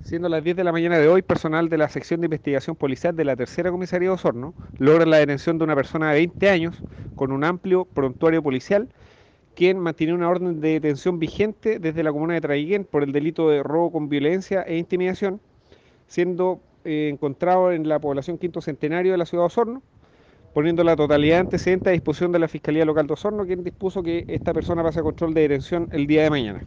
Siendo las 10 de la mañana de hoy, personal de la sección de investigación policial de la tercera comisaría de Osorno logra la detención de una persona de 20 años con un amplio prontuario policial, quien mantiene una orden de detención vigente desde la comuna de Traiguén por el delito de robo con violencia e intimidación, siendo eh, encontrado en la población Quinto Centenario de la ciudad de Osorno, poniendo la totalidad antecedente a disposición de la Fiscalía Local de Osorno, quien dispuso que esta persona pase a control de detención el día de mañana.